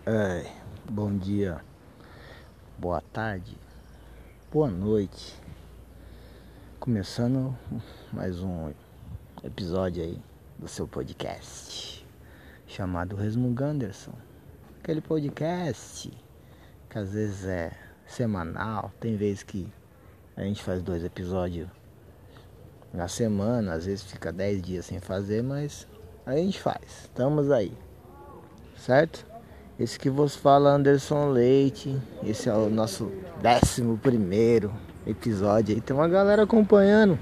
Ai, bom dia, boa tarde, boa noite. Começando mais um episódio aí do seu podcast chamado Resmungo Anderson. Aquele podcast que às vezes é semanal, tem vezes que a gente faz dois episódios na semana, às vezes fica dez dias sem fazer, mas a gente faz. Estamos aí. Certo? Esse que vos fala Anderson Leite. Esse é o nosso décimo primeiro episódio aí. Tem uma galera acompanhando.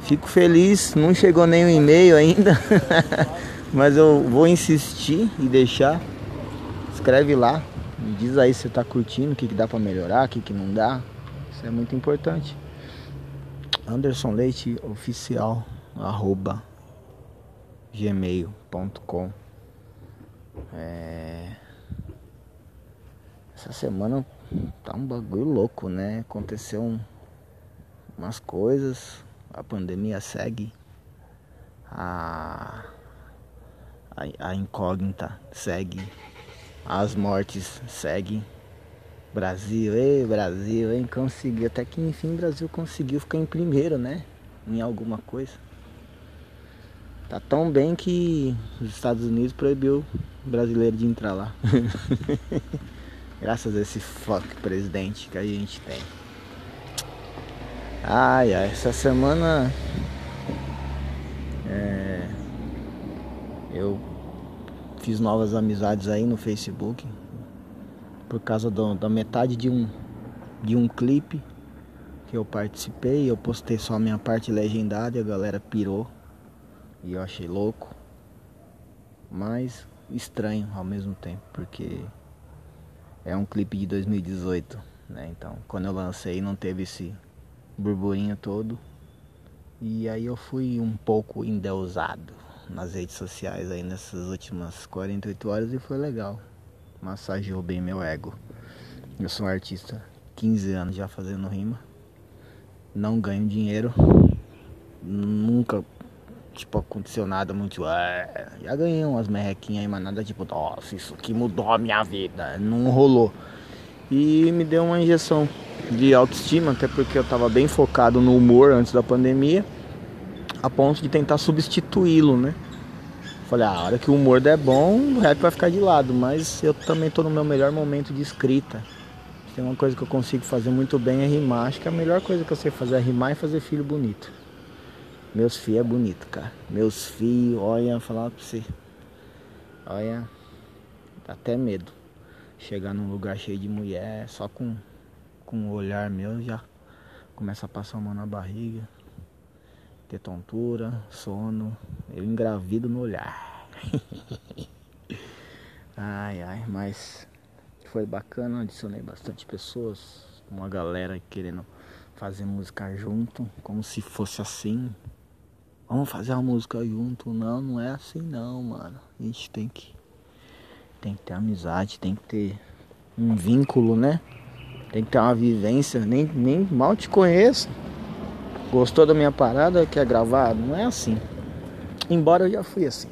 Fico feliz, não chegou nenhum e-mail ainda. Mas eu vou insistir e deixar. Escreve lá. Me diz aí se você tá curtindo, o que, que dá para melhorar, o que, que não dá. Isso é muito importante. Anderson Leite Oficial arroba gmail.com é... Essa semana tá um bagulho louco, né? Aconteceu um... umas coisas, a pandemia segue, a... a, a incógnita segue, as mortes seguem. Brasil, ei Brasil, hein? Conseguiu, até que enfim o Brasil conseguiu ficar em primeiro, né? Em alguma coisa. Tá tão bem que os Estados Unidos proibiu brasileiro de entrar lá. Graças a esse fuck presidente que a gente tem. Ai, ai, essa semana é, eu fiz novas amizades aí no Facebook por causa do, da metade de um de um clipe que eu participei, eu postei só a minha parte legendada e a galera pirou. E eu achei louco. Mas estranho ao mesmo tempo, porque é um clipe de 2018, né? Então, quando eu lancei não teve esse burburinho todo. E aí eu fui um pouco endeusado nas redes sociais aí nessas últimas 48 horas e foi legal. Massageou bem meu ego. Eu sou um artista, 15 anos já fazendo rima. Não ganho dinheiro. Nunca tipo, aconteceu nada muito. É, já ganhei umas merrequinhas aí, mas nada tipo, nossa, isso aqui mudou a minha vida. Não rolou. E me deu uma injeção de autoestima, até porque eu tava bem focado no humor antes da pandemia, a ponto de tentar substituí-lo, né? Falei, ah, a hora que o humor der bom, o rap vai ficar de lado, mas eu também tô no meu melhor momento de escrita. Tem uma coisa que eu consigo fazer muito bem é rimar. Acho que a melhor coisa que eu sei fazer é rimar e fazer filho bonito. Meus filhos é bonito, cara. Meus filhos, olha, falar pra você. Olha, dá até medo. Chegar num lugar cheio de mulher, só com, com o olhar meu já começa a passar uma na barriga. Ter tontura, sono. Eu engravido no olhar. ai, ai, mas foi bacana, adicionei bastante pessoas. Uma galera querendo fazer música junto, como se fosse assim, Vamos fazer uma música junto. Não, não é assim não, mano. A gente tem que. Tem que ter amizade, tem que ter um vínculo, né? Tem que ter uma vivência. Nem, nem mal te conheço. Gostou da minha parada? Quer gravar? Não é assim. Embora eu já fui assim.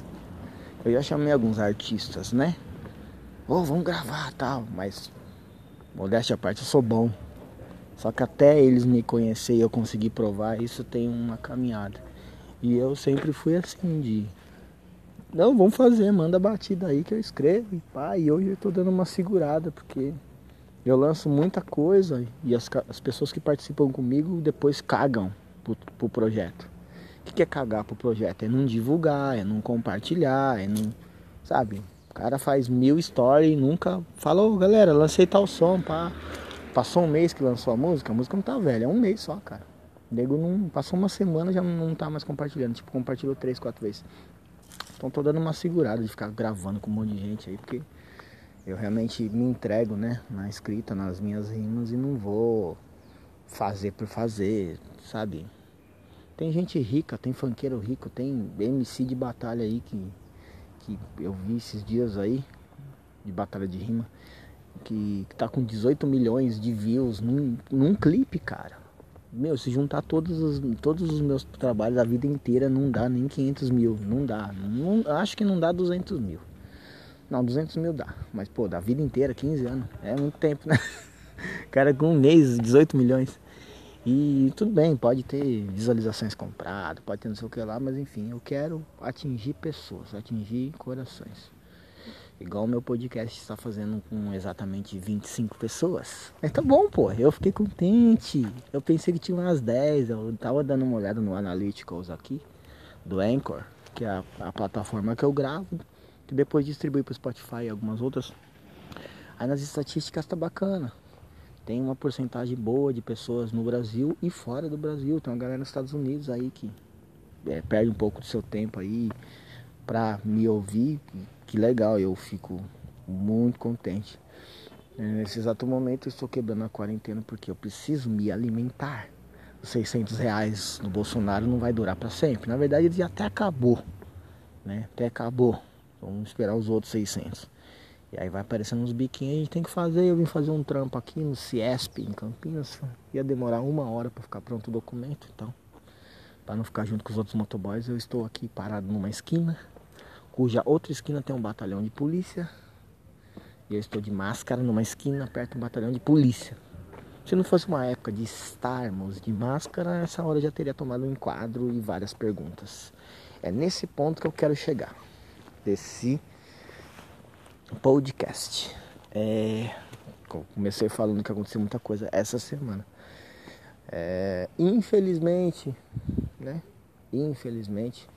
Eu já chamei alguns artistas, né? Ô, oh, vamos gravar tal. Mas, modéstia à parte, eu sou bom. Só que até eles me conhecer e eu conseguir provar, isso tem uma caminhada. E eu sempre fui assim de. Não, vamos fazer, manda a batida aí que eu escrevo e pá. E hoje eu tô dando uma segurada, porque eu lanço muita coisa e as, as pessoas que participam comigo depois cagam pro, pro projeto. O que, que é cagar pro projeto? É não divulgar, é não compartilhar, é não. Sabe? O cara faz mil stories e nunca falou, galera, lancei tal som, pá. Passou um mês que lançou a música, a música não tá velha, é um mês só, cara. Nego não passou uma semana já não tá mais compartilhando. Tipo, compartilhou três, quatro vezes. Então tô dando uma segurada de ficar gravando com um monte de gente aí, porque eu realmente me entrego, né, na escrita, nas minhas rimas e não vou fazer por fazer, sabe? Tem gente rica, tem funkeiro rico, tem MC de batalha aí que, que eu vi esses dias aí, de batalha de rima, que, que tá com 18 milhões de views num, num clipe, cara. Meu, se juntar todos os, todos os meus trabalhos a vida inteira não dá nem 500 mil. Não dá. Não, acho que não dá 200 mil. Não, 200 mil dá. Mas, pô, da vida inteira, 15 anos. É muito tempo, né? cara com um mês, 18 milhões. E tudo bem, pode ter visualizações compradas, pode ter não sei o que lá, mas enfim, eu quero atingir pessoas, atingir corações. Igual o meu podcast está fazendo com exatamente 25 pessoas. Mas tá bom, pô. Eu fiquei contente. Eu pensei que tinha umas 10. Eu tava dando uma olhada no Analytics aqui, do Anchor, que é a, a plataforma que eu gravo, que depois distribui para o Spotify e algumas outras. Aí nas estatísticas tá bacana. Tem uma porcentagem boa de pessoas no Brasil e fora do Brasil. Tem uma galera nos Estados Unidos aí que é, perde um pouco do seu tempo aí pra me ouvir. Que legal, eu fico muito contente. É, nesse exato momento eu estou quebrando a quarentena porque eu preciso me alimentar. Os 600 reais do Bolsonaro não vai durar para sempre. Na verdade ele até acabou, né? Até acabou. Vamos esperar os outros 600. E aí vai aparecendo uns biquinhos, a gente tem que fazer. Eu vim fazer um trampo aqui no Ciesp, em Campinas. Ia demorar uma hora para ficar pronto o documento, então. Para não ficar junto com os outros motoboys, eu estou aqui parado numa esquina, cuja outra esquina tem um batalhão de polícia. E eu estou de máscara numa esquina perto do batalhão de polícia. Se não fosse uma época de estarmos de máscara, essa hora já teria tomado um enquadro e várias perguntas. É nesse ponto que eu quero chegar. Desse podcast. É, comecei falando que aconteceu muita coisa essa semana. É, infelizmente, né? Infelizmente,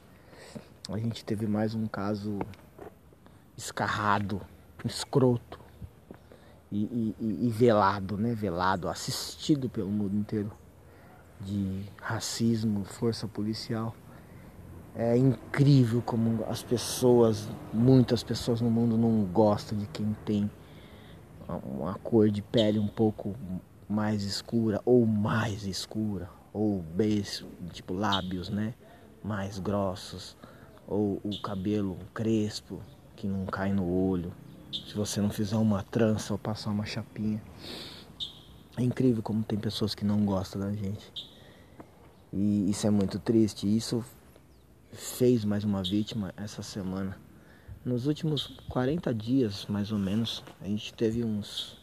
a gente teve mais um caso escarrado, escroto e, e, e velado, né? Velado, assistido pelo mundo inteiro de racismo, força policial. É incrível como as pessoas, muitas pessoas no mundo não gostam de quem tem uma cor de pele um pouco mais escura ou mais escura ou beijo, tipo lábios, né, mais grossos ou o cabelo crespo que não cai no olho. Se você não fizer uma trança ou passar uma chapinha. É incrível como tem pessoas que não gostam da gente. E isso é muito triste. Isso fez mais uma vítima essa semana. Nos últimos 40 dias, mais ou menos, a gente teve uns.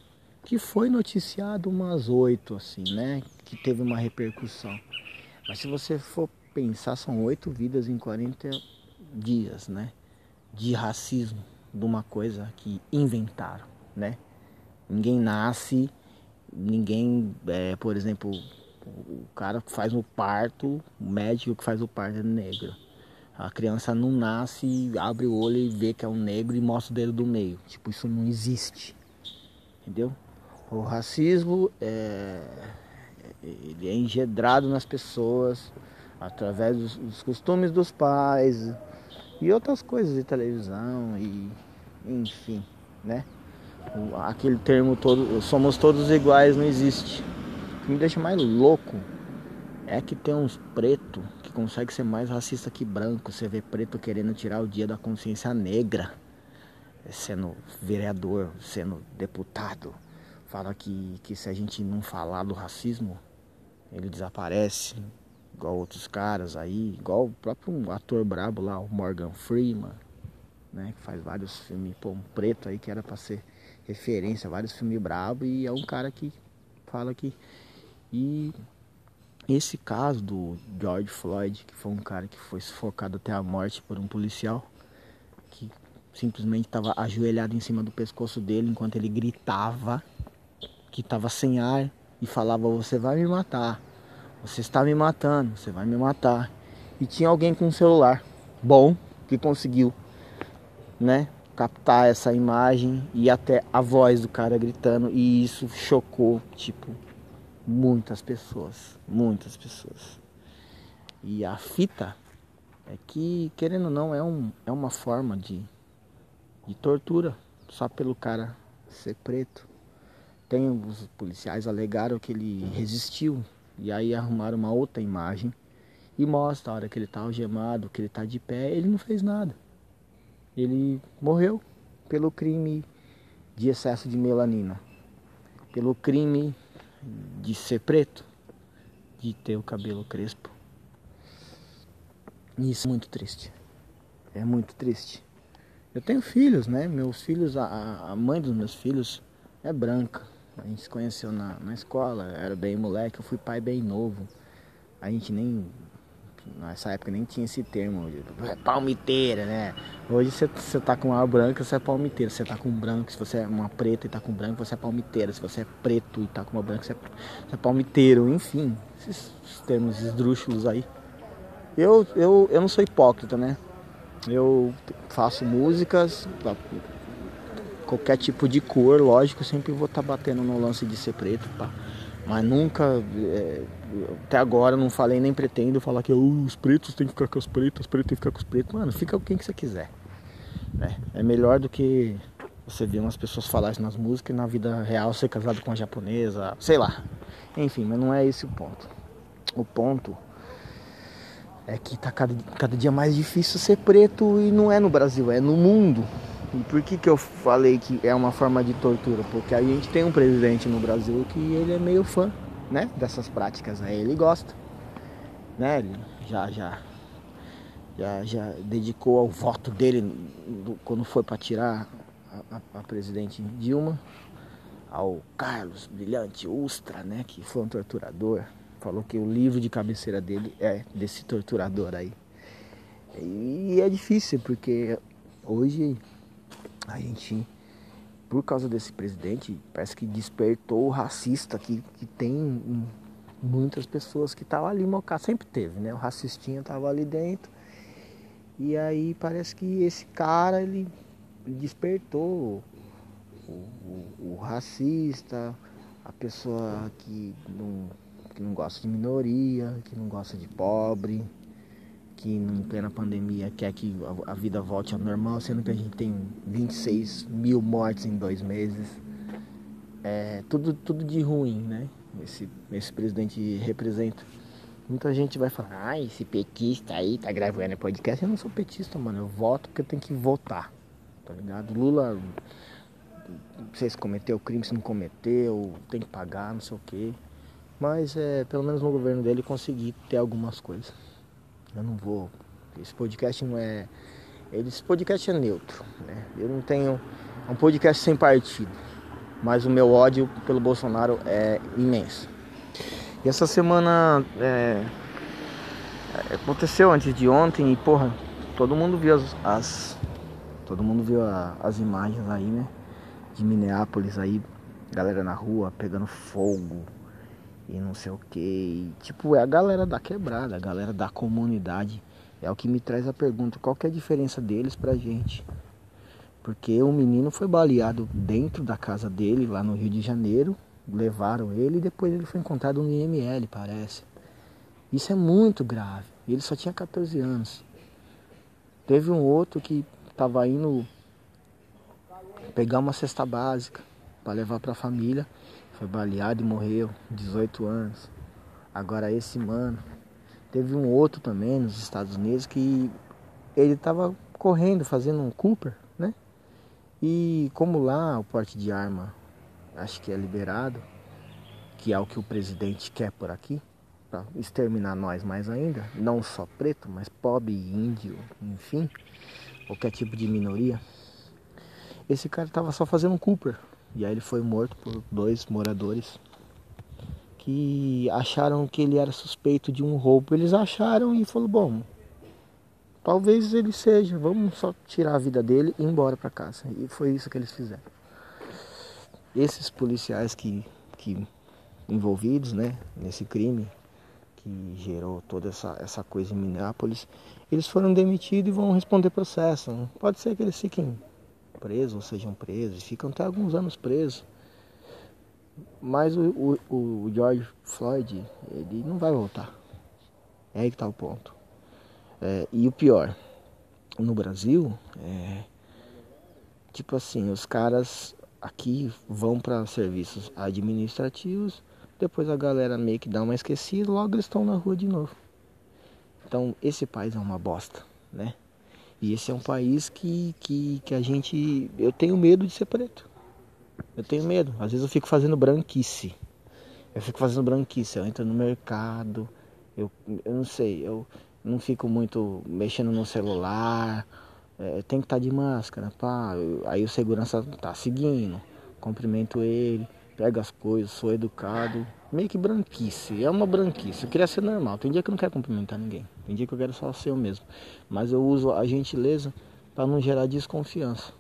que foi noticiado umas oito, assim, né? Que teve uma repercussão. Mas se você for pensar, são oito vidas em 40 dias, né? De racismo, de uma coisa que inventaram, né? Ninguém nasce, ninguém, é, por exemplo, o cara que faz o parto, o médico que faz o parto é negro. A criança não nasce, abre o olho e vê que é um negro e mostra o dedo do meio. Tipo, isso não existe. Entendeu? O racismo é, ele é engedrado nas pessoas através dos, dos costumes dos pais e outras coisas de televisão e enfim, né? Aquele termo todo, somos todos iguais, não existe. O que me deixa mais louco é que tem uns pretos que consegue ser mais racista que branco. Você vê preto querendo tirar o dia da consciência negra, sendo vereador, sendo deputado. Fala que, que se a gente não falar do racismo, ele desaparece. Igual outros caras aí, igual o próprio ator brabo lá, o Morgan Freeman, né? Que faz vários filmes, pô, um preto aí que era pra ser referência, vários filmes brabo e é um cara que fala que. E esse caso do George Floyd, que foi um cara que foi sufocado até a morte por um policial, que simplesmente estava ajoelhado em cima do pescoço dele enquanto ele gritava que estava sem ar e falava: Você vai me matar, você está me matando, você vai me matar. E tinha alguém com um celular bom que conseguiu, né, captar essa imagem e até a voz do cara gritando e isso chocou, tipo, muitas pessoas, muitas pessoas. E a fita é que, querendo ou não, é, um, é uma forma de, de tortura, só pelo cara ser preto. Tem os policiais alegaram que ele resistiu e aí arrumaram uma outra imagem e mostra a hora que ele tá algemado, que ele tá de pé, ele não fez nada. Ele morreu pelo crime de excesso de melanina, pelo crime de ser preto, de ter o cabelo crespo. Isso é muito triste. É muito triste. Eu tenho filhos, né? Meus filhos, a, a mãe dos meus filhos é branca. A gente se conheceu na, na escola, era bem moleque, eu fui pai bem novo. A gente nem Nessa época nem tinha esse termo, é palmiteira, né? Hoje você, tá com uma branca, você é palmiteira. Você tá com branco, se você é uma preta e tá com branco, você é palmiteira. Se você é preto e tá com uma branca, você é, você é palmiteiro. Enfim, esses termos esdrúxulos aí. Eu, eu, eu não sou hipócrita, né? Eu faço músicas, qualquer tipo de cor, lógico, sempre vou estar tá batendo no lance de ser preto, pá. Mas nunca, é, até agora, não falei nem pretendo falar que os pretos têm que ficar com os pretos, os pretos têm que ficar com os pretos. Mano, fica com quem que você quiser. Né? É melhor do que você ver umas pessoas falarem nas músicas e na vida real ser casado com uma japonesa, sei lá. Enfim, mas não é esse o ponto. O ponto é que tá cada, cada dia mais difícil ser preto e não é no Brasil, é no mundo. Por que, que eu falei que é uma forma de tortura? Porque a gente tem um presidente no Brasil que ele é meio fã, né? Dessas práticas aí, ele gosta. Né? Ele já, já, já, já dedicou ao voto dele quando foi para tirar a, a, a, presidente Dilma ao Carlos Brilhante Ustra, né? Que foi um torturador. Falou que o livro de cabeceira dele é desse torturador aí. E é difícil porque hoje a gente, por causa desse presidente, parece que despertou o racista que, que tem muitas pessoas que estavam ali mocar, sempre teve, né? O racistinha estava ali dentro. E aí parece que esse cara ele despertou o, o, o racista, a pessoa que não, que não gosta de minoria, que não gosta de pobre, que em plena pandemia quer que a vida volte ao normal, sendo que a gente tem 26 mil mortes em dois meses. É tudo, tudo de ruim, né? Esse, esse presidente representa. Muita gente vai falar, ah, esse petista aí tá gravando podcast. Eu não sou petista, mano. Eu voto porque eu tenho que votar. Tá ligado? Lula, sei se cometeu crime, se não cometeu, tem que pagar, não sei o quê. Mas é, pelo menos no governo dele consegui ter algumas coisas. Eu não vou. Esse podcast não é. Esse podcast é neutro. Né? Eu não tenho. É um podcast sem partido. Mas o meu ódio pelo Bolsonaro é imenso. E essa semana é, aconteceu antes de ontem e porra, todo mundo viu as, as todo mundo viu a, as imagens aí, né? De Minneapolis aí, galera na rua pegando fogo, e não sei o que. Tipo, é a galera da quebrada, a galera da comunidade. É o que me traz a pergunta, qual que é a diferença deles pra gente? Porque o menino foi baleado dentro da casa dele, lá no Rio de Janeiro, levaram ele e depois ele foi encontrado no IML, parece. Isso é muito grave. Ele só tinha 14 anos. Teve um outro que estava indo pegar uma cesta básica para levar para a família foi baleado e morreu, 18 anos. Agora esse mano, teve um outro também nos Estados Unidos que ele estava correndo, fazendo um Cooper, né? E como lá o porte de arma acho que é liberado, que é o que o presidente quer por aqui, para exterminar nós mais ainda, não só preto, mas pobre, índio, enfim, qualquer tipo de minoria. Esse cara estava só fazendo um Cooper, e aí ele foi morto por dois moradores que acharam que ele era suspeito de um roubo. Eles acharam e falou: bom, talvez ele seja, vamos só tirar a vida dele e ir embora para casa. E foi isso que eles fizeram. Esses policiais que, que envolvidos né, nesse crime que gerou toda essa, essa coisa em Minneapolis, eles foram demitidos e vão responder processo. Pode ser que eles fiquem presos ou sejam presos, ficam até alguns anos presos. Mas o, o, o George Floyd, ele não vai voltar. É aí que está o ponto. É, e o pior, no Brasil, é, tipo assim, os caras aqui vão para serviços administrativos, depois a galera meio que dá uma esquecida, logo eles estão na rua de novo. Então esse país é uma bosta, né? E esse é um país que, que, que a gente. Eu tenho medo de ser preto. Eu tenho medo. Às vezes eu fico fazendo branquice. Eu fico fazendo branquice. Eu entro no mercado. Eu, eu não sei. Eu não fico muito mexendo no celular. é, tem que estar tá de máscara, pá. Aí o segurança tá seguindo, cumprimento ele, pega as coisas, sou educado. Meio que branquice, é uma branquice. Eu queria ser normal. Tem dia que eu não quero cumprimentar ninguém. Tem dia que eu quero só ser eu mesmo. Mas eu uso a gentileza para não gerar desconfiança.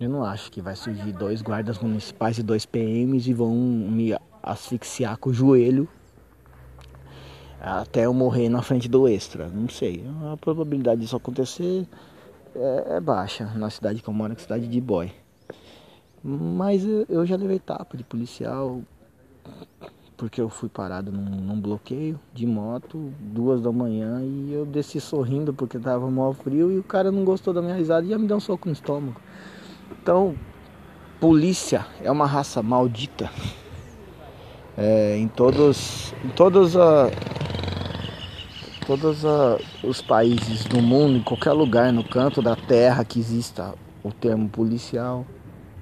Eu não acho que vai surgir dois guardas municipais e dois PMs e vão me asfixiar com o joelho até eu morrer na frente do extra. Não sei. A probabilidade disso acontecer é, é baixa na cidade que eu moro, que é cidade de boy. Mas eu, já levei tapa de policial porque eu fui parado num, num, bloqueio de moto, duas da manhã, e eu desci sorrindo porque tava mal frio e o cara não gostou da minha risada e já me deu um soco no estômago. Então, polícia é uma raça maldita. É, em todos, em todos a, todos a, os países do mundo, em qualquer lugar, no canto da terra que exista o termo policial,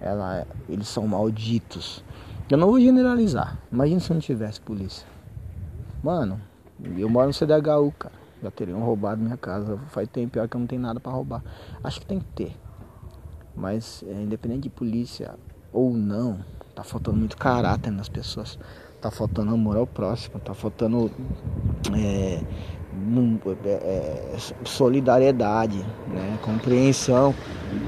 ela, eles são malditos. Eu não vou generalizar. Imagina se não tivesse polícia. Mano, eu moro no CDHU, cara. Já teriam roubado minha casa. Faz tempo pior que eu não tenho nada para roubar. Acho que tem que ter. Mas é, independente de polícia ou não, tá faltando muito caráter nas pessoas. Tá faltando amor ao próximo. Tá faltando é, é, é, solidariedade, né? compreensão.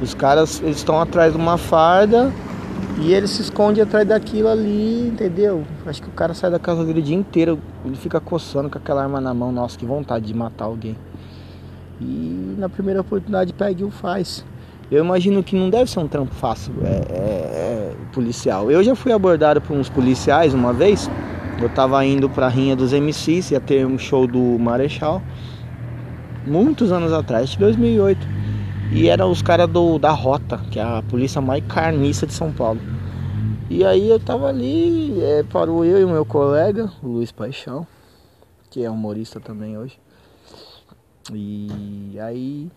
Os caras estão atrás de uma farda e ele se esconde atrás daquilo ali, entendeu? Acho que o cara sai da casa dele o dia inteiro, ele fica coçando com aquela arma na mão, nossa, que vontade de matar alguém. E na primeira oportunidade pega e o faz. Eu imagino que não deve ser um trampo fácil, é, é, é policial. Eu já fui abordado por uns policiais uma vez eu tava indo pra Rinha dos MCs, ia ter um show do Marechal. Muitos anos atrás, de 2008. E eram os caras da Rota, que é a polícia mais carniça de São Paulo. E aí eu tava ali, é, parou eu e o meu colega, o Luiz Paixão, que é humorista também hoje. E aí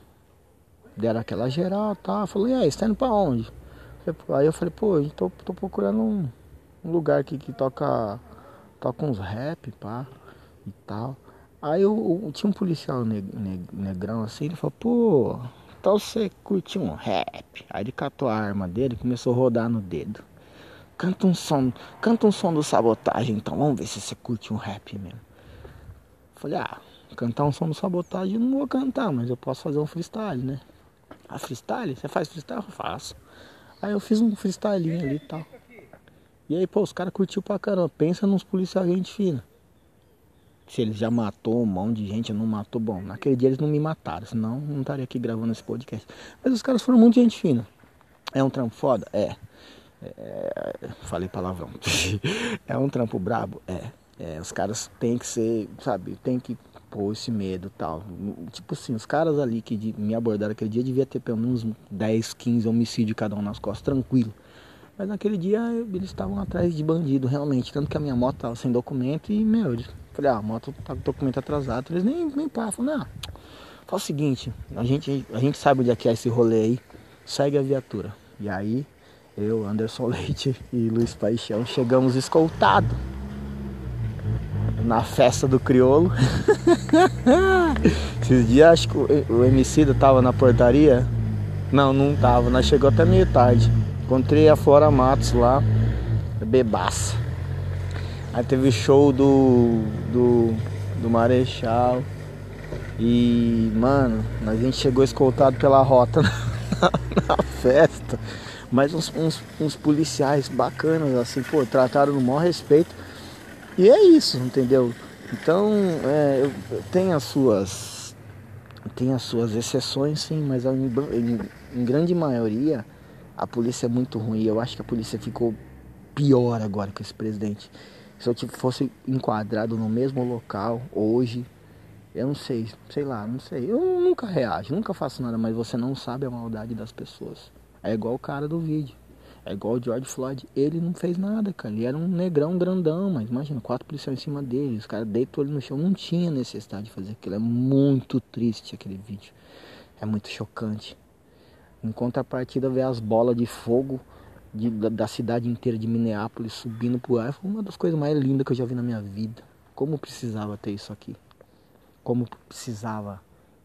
deram aquela geral, tá? Falei, e aí, você tá indo pra onde? Aí eu falei, pô, eu tô, tô procurando um, um lugar aqui que toca toca uns rap, pá, e tal. Aí eu, eu tinha um policial neg, neg, negrão assim, ele falou, pô, então você curte um rap. Aí ele catou a arma dele e começou a rodar no dedo. Canta um som, canta um som do sabotagem, então vamos ver se você curte um rap mesmo. Falei, ah, cantar um som do sabotagem eu não vou cantar, mas eu posso fazer um freestyle, né? Ah, freestyle? Você faz freestyle? Eu faço. Aí eu fiz um freestyle ali e tal. E aí, pô, os caras curtiu pra caramba. Pensa nos policiais gente fina. Se eles já matou um monte de gente, não matou, bom, naquele dia eles não me mataram, senão não estaria aqui gravando esse podcast. Mas os caras foram muito gente fina. É um trampo foda? É. é falei palavrão. é um trampo brabo? É. é. Os caras têm que ser, sabe, tem que pôr esse medo tal. Tipo assim, os caras ali que me abordaram aquele dia devia ter pelo menos 10, 15 homicídios cada um nas costas, tranquilo. Mas naquele dia eles estavam atrás de bandido, realmente. Tanto que a minha moto estava sem documento e, meu, eu falei, ah, a moto tá com documento atrasado. Eles nem, nem pá, falaram, não, faz o seguinte, a gente, a gente sabe onde é que é esse rolê aí, segue a viatura. E aí, eu, Anderson Leite e Luiz Paixão chegamos escoltados na festa do criolo. Esses dias acho que o, o MC tava na portaria. Não, não tava, nós chegou até meio tarde. Encontrei a Flora Matos lá, bebaça. Aí teve show do, do, do Marechal. E, mano, a gente chegou escoltado pela rota na, na festa. Mas uns, uns, uns, policiais bacanas, assim, pô, trataram no maior respeito. E é isso, entendeu? Então, é, tem as suas. Tem as suas exceções, sim, mas em, em, em grande maioria a polícia é muito ruim. Eu acho que a polícia ficou pior agora com esse presidente. Se eu fosse enquadrado no mesmo local hoje, eu não sei, sei lá, não sei. Eu nunca reajo, nunca faço nada, mas você não sabe a maldade das pessoas. É igual o cara do vídeo. É igual o George Floyd. Ele não fez nada, cara. Ele era um negrão grandão, mas imagina, quatro policiais em cima dele. Os caras deitou ele no chão. Não tinha necessidade de fazer aquilo. É muito triste aquele vídeo. É muito chocante. Em contrapartida, ver as bolas de fogo de, da, da, cidade inteira de Minneapolis subindo pro ar foi uma das coisas mais lindas que eu já vi na minha vida. Como precisava ter isso aqui. Como precisava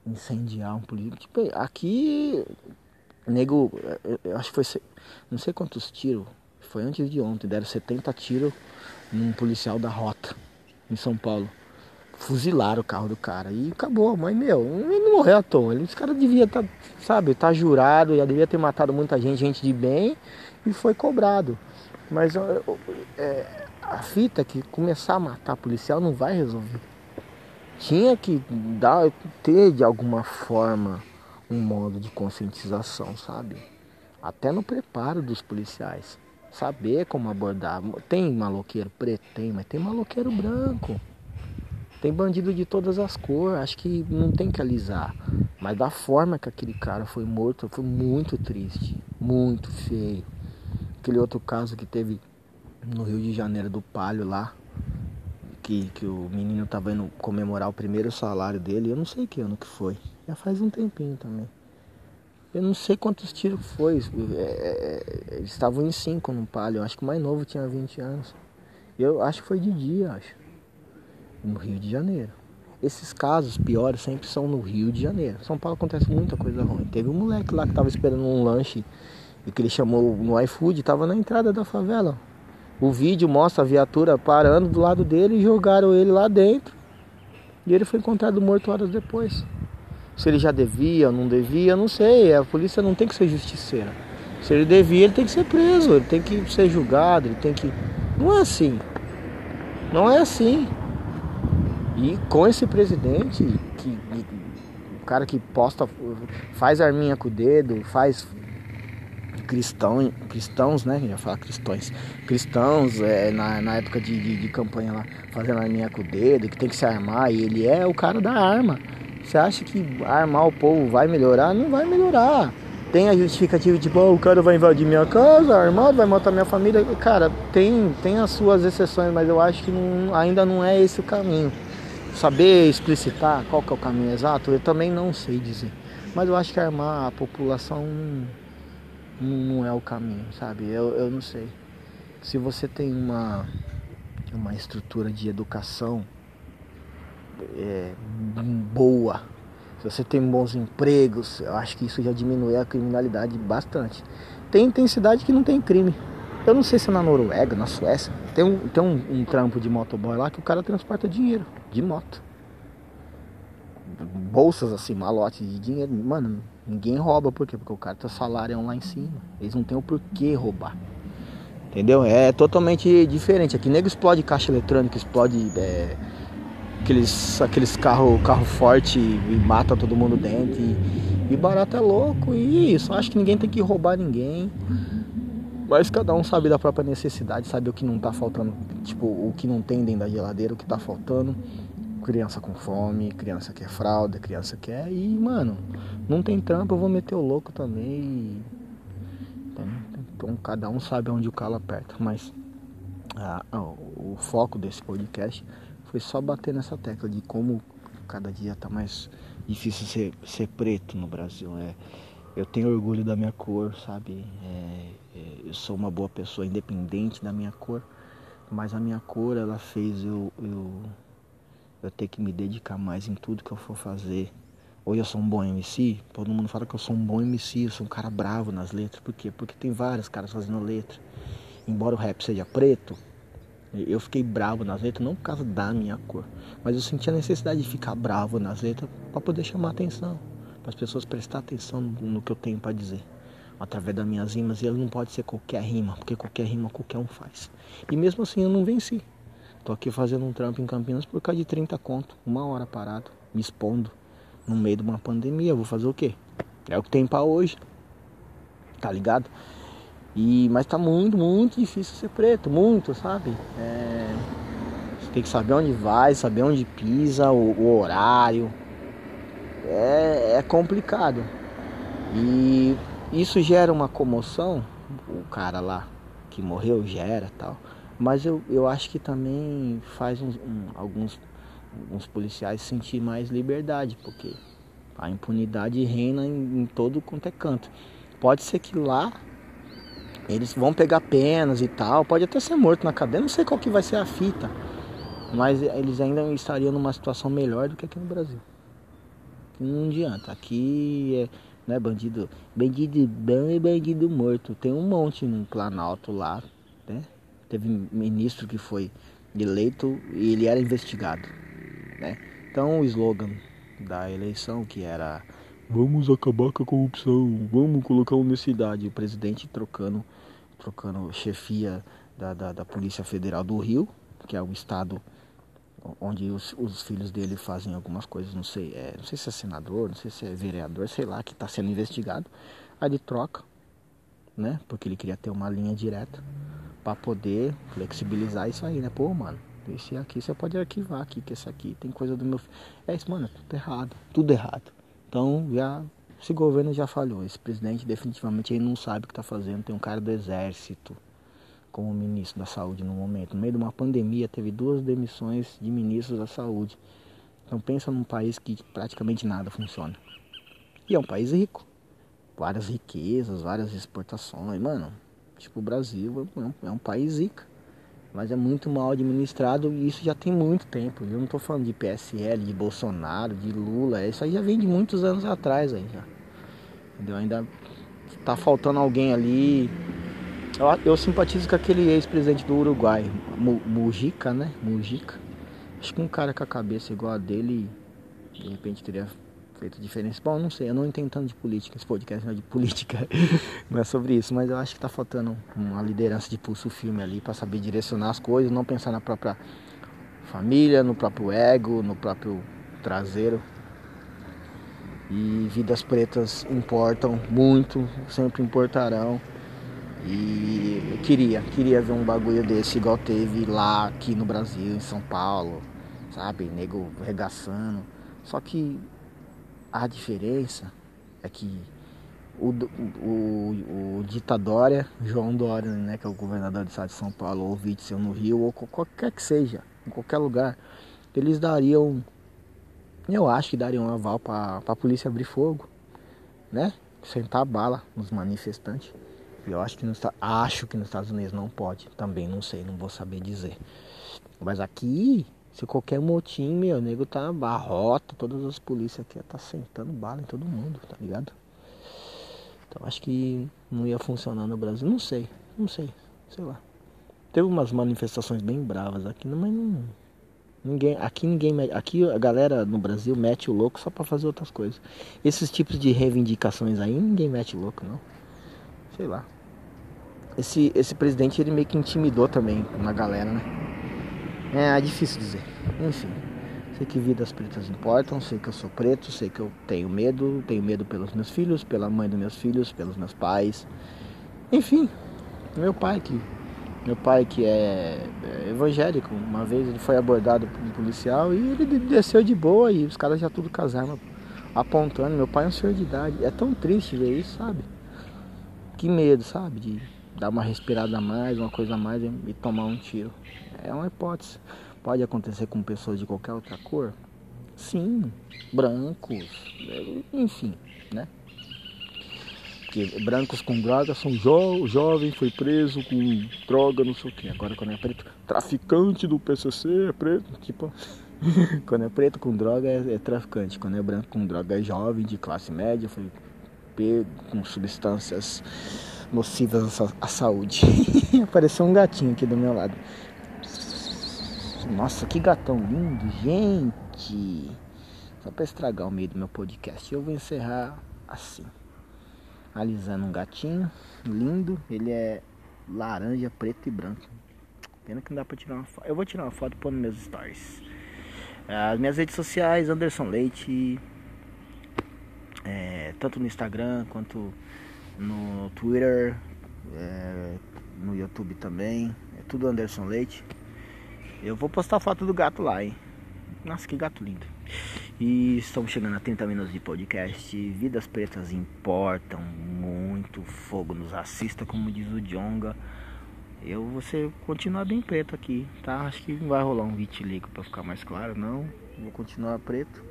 incendiar um político. Tipo, aqui, nego, eu acho que foi, não sei quantos tiros, foi antes de ontem, deram 70 tiros num policial da rota em São Paulo. Fuzilaram o carro do cara e acabou, mas meu, ele não morreu à toa. Esse cara devia estar, tá, sabe, tá jurado, já devia ter matado muita gente, gente de bem, e foi cobrado. Mas é, a fita é que começar a matar policial não vai resolver. Tinha que dar, ter de alguma forma um modo de conscientização, sabe? Até no preparo dos policiais. Saber como abordar. Tem maloqueiro preto? Tem, mas tem maloqueiro branco. Tem bandido de todas as cores. Acho que não tem que alisar. Mas da forma que aquele cara foi morto, foi muito triste. Muito feio. Aquele outro caso que teve no Rio de Janeiro do Palio lá. Que, que o menino tava indo comemorar o primeiro salário dele. Eu não sei que ano que foi. Já faz um tempinho também. Eu não sei quantos tiros foi. É, é, eles estavam em cinco no palio. Acho que o mais novo tinha 20 anos. Eu acho que foi de dia, acho. No Rio de Janeiro. Esses casos piores sempre são no Rio de Janeiro. São Paulo acontece muita coisa ruim. Teve um moleque lá que tava esperando um lanche e que ele chamou no iFood, tava na entrada da favela. O vídeo mostra a viatura parando do lado dele e jogaram ele lá dentro. E ele foi encontrado morto horas depois. Se ele já devia não devia, não sei. A polícia não tem que ser justiceira. Se ele devia, ele tem que ser preso, ele tem que ser julgado, ele tem que. Não é assim. Não é assim. E com esse presidente, que, o cara que posta, faz arminha com o dedo, faz cristão, cristãos, né? Já fala cristões. Cristãos, é, na, na época de, de, de campanha lá, fazendo arminha com o dedo, que tem que se armar, e ele é o cara da arma. Você acha que armar o povo vai melhorar? Não vai melhorar. Tem a justificativa de, oh, o cara vai invadir minha casa, armado, vai matar minha família. Cara, tem, tem as suas exceções, mas eu acho que não, ainda não é esse o caminho. Saber explicitar qual que é o caminho exato, eu também não sei dizer. Mas eu acho que armar a população não, é o caminho, sabe? Eu, eu não sei. Se você tem uma, uma estrutura de educação é, boa, se você tem bons empregos, eu acho que isso já diminui a criminalidade bastante. Tem, cidade que não tem crime. Eu não sei se é na Noruega, na Suécia, tem um, tem um, um trampo de motoboy lá que o cara transporta dinheiro de moto. Bolsas assim, malote de dinheiro. Mano, ninguém rouba, por quê? Porque o cara tá salário lá em cima. Eles não tem o porquê roubar. Entendeu? É totalmente diferente. Aqui nego explode caixa eletrônica, explode é, aqueles, aqueles carro, carro forte e mata todo mundo dentro. E, e barato é louco. E isso, acho que ninguém tem que roubar ninguém. Mas cada um sabe da própria necessidade, sabe o que não tá faltando, tipo, o que não tem dentro da geladeira, o que tá faltando. Criança com fome, criança quer fralda, criança quer. E, mano, não tem trampo, eu vou meter o louco também. Então cada um sabe onde o calo aperta. Mas o foco desse podcast foi só bater nessa tecla de como cada dia tá mais difícil ser, ser preto no Brasil. É, eu tenho orgulho da minha cor, sabe? É, é, eu sou uma boa pessoa independente da minha cor, mas a minha cor ela fez eu, eu, eu ter que me dedicar mais em tudo que eu for fazer. Hoje eu sou um bom MC, todo mundo fala que eu sou um bom MC, eu sou um cara bravo nas letras, por quê? Porque tem vários caras fazendo letra. Embora o rap seja preto, eu fiquei bravo nas letras, não por causa da minha cor, mas eu senti a necessidade de ficar bravo nas letras para poder chamar atenção, para as pessoas prestar atenção no, que eu tenho para dizer, através das minhas rimas. E ele não pode ser qualquer rima, porque qualquer rima qualquer um faz. E mesmo assim eu não venci. Tô aqui fazendo um trampo em Campinas por causa de 30 conto, uma hora parado, me expondo no meio de uma pandemia. Eu vou fazer o quê? É o que tem para hoje. Tá ligado? E, mas tá muito, muito difícil ser preto, muito, sabe? É, você tem que saber onde vai, saber onde pisa, o, o horário. É, é complicado. E isso gera uma comoção, o cara lá que morreu gera tal. Mas eu, eu acho que também faz um, um, alguns, alguns policiais sentir mais liberdade, porque a impunidade reina em, em todo quanto é canto. Pode ser que lá eles vão pegar penas e tal, pode até ser morto na cadeia, não sei qual que vai ser a fita, mas eles ainda estariam numa situação melhor do que aqui no Brasil. Não adianta. Aqui é, não é bandido. Bandido bom e bandido morto. Tem um monte no Planalto lá, né? Teve ministro que foi eleito e ele era investigado, né? Então o slogan da eleição que era vamos acabar com a corrupção, vamos colocar honestidade, o presidente trocando, trocando chefia da, da, da Polícia Federal do Rio, que é o estado onde os, os, filhos dele fazem algumas coisas, não sei, é, não sei se é senador, não sei se é vereador, sei lá, que está sendo investigado. Aí ele troca, né? Porque ele queria ter uma linha direta para poder flexibilizar isso aí, né? Pô, mano, esse aqui você pode arquivar aqui, que esse aqui tem coisa do meu filho. É isso, mano, tudo errado, tudo errado. Então já esse governo já falhou. Esse presidente definitivamente ele não sabe o que está fazendo. Tem um cara do exército como ministro da saúde no momento. No meio de uma pandemia teve duas demissões de ministros da saúde. Então pensa num país que praticamente nada funciona. E é um país rico. Várias riquezas, várias exportações. Mano, tipo o Brasil é um, é um país rico. Mas é muito mal administrado e isso já tem muito tempo. Eu não estou falando de PSL, de Bolsonaro, de Lula. Isso aí já vem de muitos anos atrás aí já. Entendeu? Ainda tá faltando alguém ali eu, eu simpatizo com aquele ex-presidente do Uruguai, Mujica, né? Mujica. Acho que um cara com a cabeça igual a dele, de repente teria feito diferença. Bom, não sei, eu não entendo tanto de política, esse podcast não é de política, não é sobre isso, mas eu acho que tá faltando uma liderança de pulso firme ali para saber direcionar as coisas, não pensar na própria família, no próprio ego, no próprio traseiro. E vidas pretas importam muito, sempre importarão. E eu queria, queria ver um bagulho desse igual teve lá aqui no Brasil, em São Paulo, sabe? Nego regaçando. Só que a diferença é que o, o, o ditadória, João Dória, né, que é o governador do estado de São Paulo, ou Witzel no Rio, ou qualquer que seja, em qualquer lugar, eles dariam, eu acho que dariam um aval para a polícia abrir fogo, né? Sentar bala nos manifestantes. Eu acho que, nos, acho que nos Estados Unidos não pode. Também não sei, não vou saber dizer. Mas aqui, se qualquer motim, meu, nego tá barrota, todas as polícias aqui tá sentando bala em todo mundo, tá ligado? Então acho que não ia funcionar no Brasil. Não sei, não sei, sei lá. Teve umas manifestações bem bravas aqui, mas não. Ninguém, aqui ninguém, aqui a galera no Brasil mete o louco só para fazer outras coisas. Esses tipos de reivindicações aí ninguém mete louco não. Sei lá esse, esse presidente ele meio que intimidou também uma galera, né? É, é difícil dizer. Enfim, sei que vidas pretas importam, sei que eu sou preto, sei que eu tenho medo, tenho medo pelos meus filhos, pela mãe dos meus filhos, pelos meus pais. Enfim, meu pai que meu pai que é, é evangélico, uma vez ele foi abordado por um policial e ele desceu de boa e os caras já tudo com as armas apontando. Meu pai é um senhor de idade. É tão triste ver isso, sabe? Que medo, sabe? De dar uma respirada a mais, uma coisa a mais e tomar um tiro. É uma hipótese. Pode acontecer com pessoas de qualquer outra cor? Sim, brancos, enfim, né? Porque brancos com droga são jo jovem, foi preso com droga, não sei o que. Agora quando é preto, traficante do PCC é preto, tipo. quando é preto com droga é, é traficante, quando é branco com droga é jovem, de classe média, foi pego com substâncias nocivas à saúde. Apareceu um gatinho aqui do meu lado. Nossa, que gatão lindo, gente. Só para estragar o meio do meu podcast. Eu vou encerrar assim. Alisando um gatinho lindo. Ele é laranja, preto e branco. Pena que não dá pra tirar uma foto. Eu vou tirar uma foto e pôr nos meus stories. As minhas redes sociais, Anderson Leite. É, tanto no Instagram quanto no Twitter, é, no YouTube também. É tudo Anderson Leite. Eu vou postar foto do gato lá, hein? Nossa, que gato lindo. E estamos chegando a 30 minutos de podcast. Vidas pretas importam muito. Fogo nos assista, como diz o Jonga. Eu vou ser, continuar bem preto aqui, tá? Acho que não vai rolar um vitiligo para ficar mais claro, não. Vou continuar preto.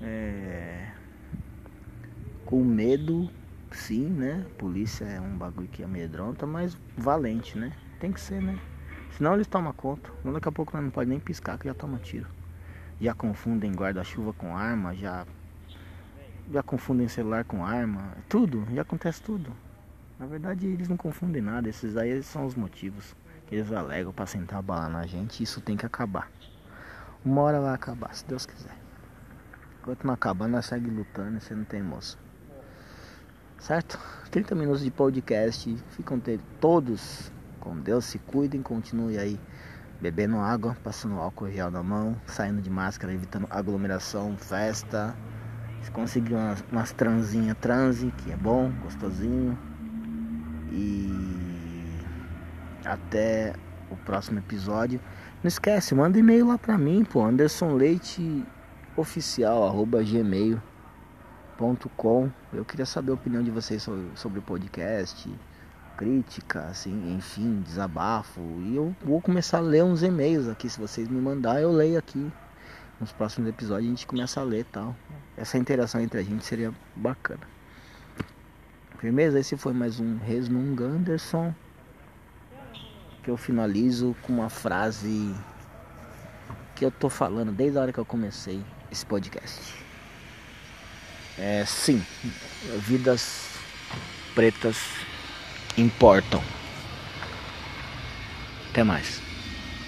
É... Com medo sim, né? Polícia é um bagulho que amedronta, mas valente, né? Tem que ser, né? Senão eles tomam conta. Daqui a pouco não pode nem piscar que já toma tiro. Já confundem guarda-chuva com arma, já já confundem celular com arma, tudo, já acontece tudo. Na verdade eles não confundem nada, esses aí são os motivos que eles alegam para sentar a bala na gente, isso tem que acabar. Uma hora vai acabar, se Deus quiser. Enquanto não acabar, nós segue lutando e você não tem moço. Certo? 30 minutos de podcast. Ficam todos com Deus, se cuidem, continue aí bebendo água, passando álcool gel na mão, saindo de máscara, evitando aglomeração, festa. Se conseguir umas, umas transinhas, transe, que é bom, gostosinho. E até o próximo episódio. Não esquece, manda e-mail lá pra mim, pô, Anderson Leite oficial arroba gmail.com. Eu queria saber a opinião de vocês sobre, o podcast, crítica, assim, enfim, desabafo. E eu vou começar a ler uns e-mails aqui. Se vocês me mandar, eu leio aqui. Nos próximos episódios a gente começa a ler tal. Essa interação entre a gente seria bacana. Firmeza? Esse foi mais um Resnung Anderson. Que eu finalizo com uma frase que eu tô falando desde a hora que eu comecei esse podcast. É, sim, vidas pretas importam. Até mais.